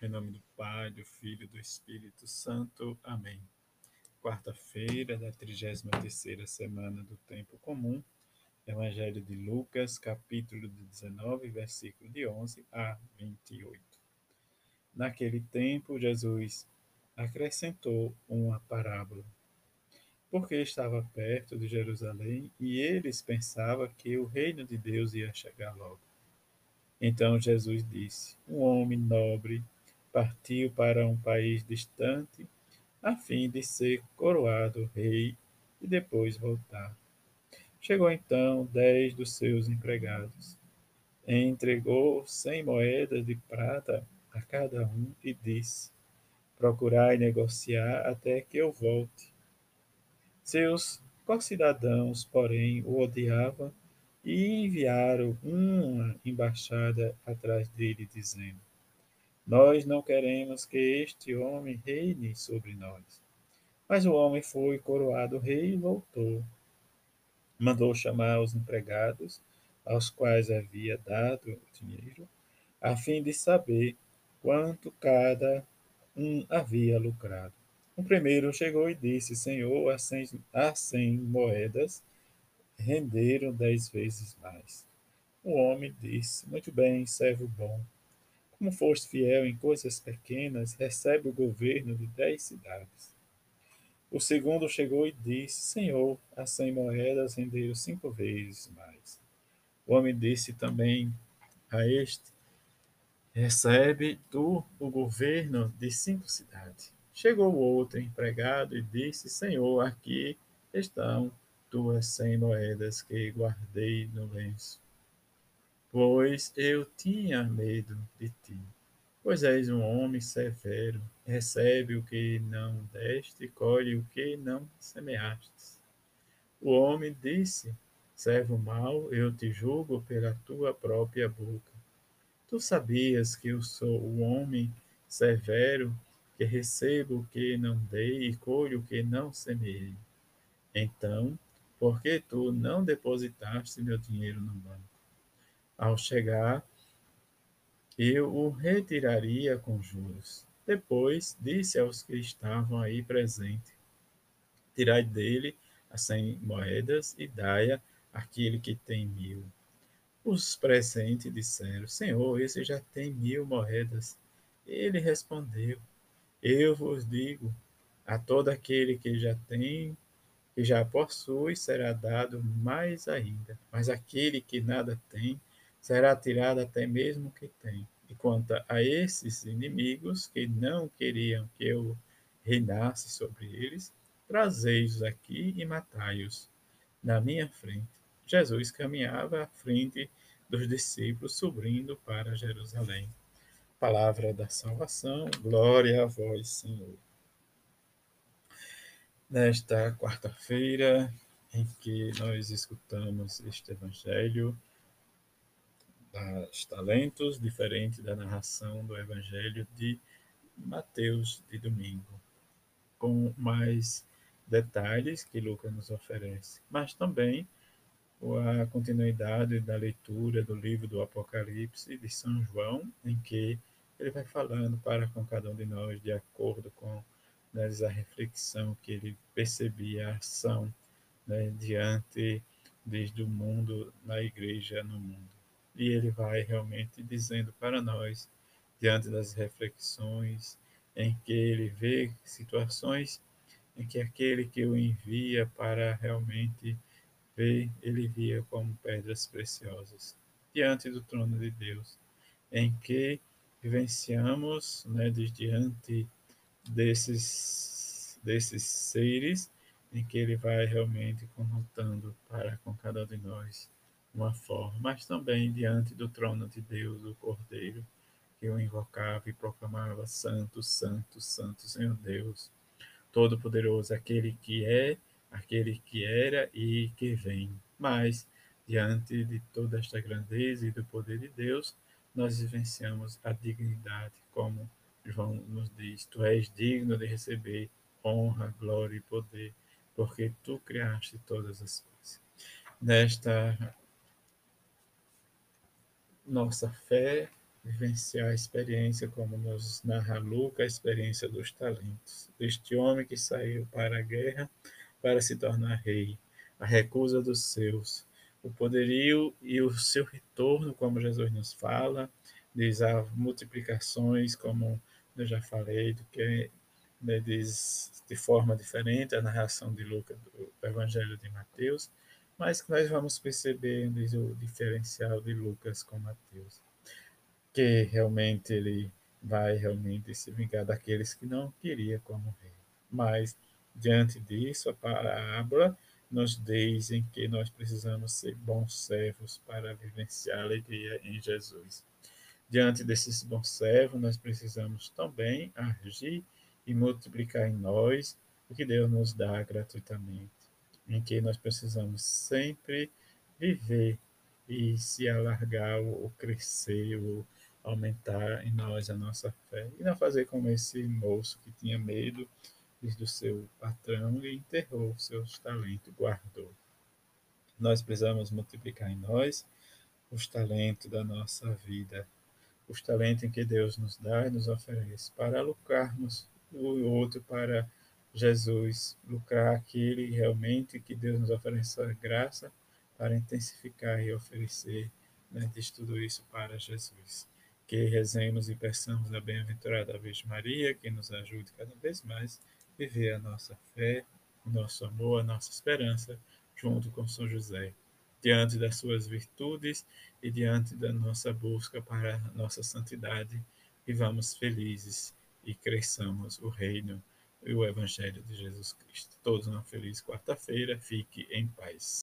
Em nome do Pai, do Filho e do Espírito Santo. Amém. Quarta-feira da 33 semana do Tempo Comum. Evangelho de Lucas, capítulo 19, versículo de 11 a 28. Naquele tempo, Jesus acrescentou uma parábola, porque estava perto de Jerusalém e eles pensavam que o reino de Deus ia chegar logo. Então Jesus disse: Um homem nobre partiu para um país distante, a fim de ser coroado rei e depois voltar. Chegou então dez dos seus empregados. Entregou cem moedas de prata a cada um e disse: Procurai negociar até que eu volte. Seus concidadãos, porém, o odiavam e enviaram uma embaixada atrás dele, dizendo: nós não queremos que este homem reine sobre nós. Mas o homem foi coroado rei e voltou. Mandou chamar os empregados, aos quais havia dado dinheiro, a fim de saber quanto cada um havia lucrado. O primeiro chegou e disse: Senhor, a cem, a cem moedas renderam dez vezes mais. O homem disse: Muito bem, servo bom como foste fiel em coisas pequenas, recebe o governo de dez cidades. O segundo chegou e disse: Senhor, a cem moedas renderam cinco vezes mais. O homem disse também a este: Recebe tu o governo de cinco cidades. Chegou o outro empregado e disse: Senhor, aqui estão tuas cem moedas que guardei no lenço pois eu tinha medo de ti. Pois és um homem severo, recebe o que não deste e colhe o que não semeaste. O homem disse: Servo mau, eu te julgo pela tua própria boca. Tu sabias que eu sou o homem severo, que recebo o que não dei e colho o que não semeei. Então, por que tu não depositaste meu dinheiro no banco? Ao chegar, eu o retiraria com juros. Depois disse aos que estavam aí presentes: Tirai dele as cem moedas e dai-a àquele que tem mil. Os presentes disseram: Senhor, esse já tem mil moedas. Ele respondeu: Eu vos digo, a todo aquele que já tem, que já possui, será dado mais ainda. Mas aquele que nada tem, será tirado até mesmo o que tem. E quanto a esses inimigos que não queriam que eu reinasse sobre eles, trazei-os aqui e matai-os na minha frente. Jesus caminhava à frente dos discípulos, subindo para Jerusalém. Palavra da salvação, glória a vós, Senhor. Nesta quarta-feira em que nós escutamos este evangelho, das talentos, diferente da narração do Evangelho de Mateus de domingo, com mais detalhes que Lucas nos oferece, mas também a continuidade da leitura do livro do Apocalipse de São João, em que ele vai falando para com cada um de nós de acordo com né, a reflexão que ele percebia a ação né, diante desde o mundo na igreja no mundo e ele vai realmente dizendo para nós, diante das reflexões, em que ele vê situações em que aquele que o envia para realmente ver, ele via como pedras preciosas diante do trono de Deus, em que vivenciamos, né, diante desses desses seres em que ele vai realmente conotando para com cada um de nós uma forma, mas também diante do trono de Deus, o Cordeiro, que o invocava e proclamava: Santo, Santo, Santo, Senhor Deus, Todo-Poderoso, aquele que é, aquele que era e que vem. Mas, diante de toda esta grandeza e do poder de Deus, nós vivenciamos a dignidade, como João nos diz: Tu és digno de receber honra, glória e poder, porque tu criaste todas as coisas. Nesta nossa fé vivenciar a experiência, como nos narra Lucas, a experiência dos talentos, deste homem que saiu para a guerra para se tornar rei, a recusa dos seus, o poderio e o seu retorno, como Jesus nos fala, diz a multiplicações, como eu já falei, do que né, diz de forma diferente a narração de Lucas do Evangelho de Mateus, mas que nós vamos perceber o diferencial de Lucas com Mateus, que realmente ele vai realmente se vingar daqueles que não queria como rei. Mas diante disso, a parábola nos dizem que nós precisamos ser bons servos para vivenciar a alegria em Jesus. Diante desses bons servos, nós precisamos também agir e multiplicar em nós o que Deus nos dá gratuitamente, em que nós precisamos sempre viver e se alargar ou crescer ou aumentar em nós a nossa fé e não fazer como esse moço que tinha medo do seu patrão e enterrou seus talentos, guardou. Nós precisamos multiplicar em nós os talentos da nossa vida, os talentos que Deus nos dá e nos oferece, para lucrarmos o outro para Jesus, lucrar aquele realmente que Deus nos oferece a graça para intensificar e oferecer né, diz tudo isso para Jesus. Que rezemos e peçamos a bem-aventurada Virgem Maria, que nos ajude cada vez mais viver a nossa fé, o nosso amor, a nossa esperança, junto com São José, diante das suas virtudes e diante da nossa busca para a nossa santidade, e vamos felizes e cresçamos o reino e o evangelho de Jesus Cristo. Todos uma feliz quarta-feira, fique em paz.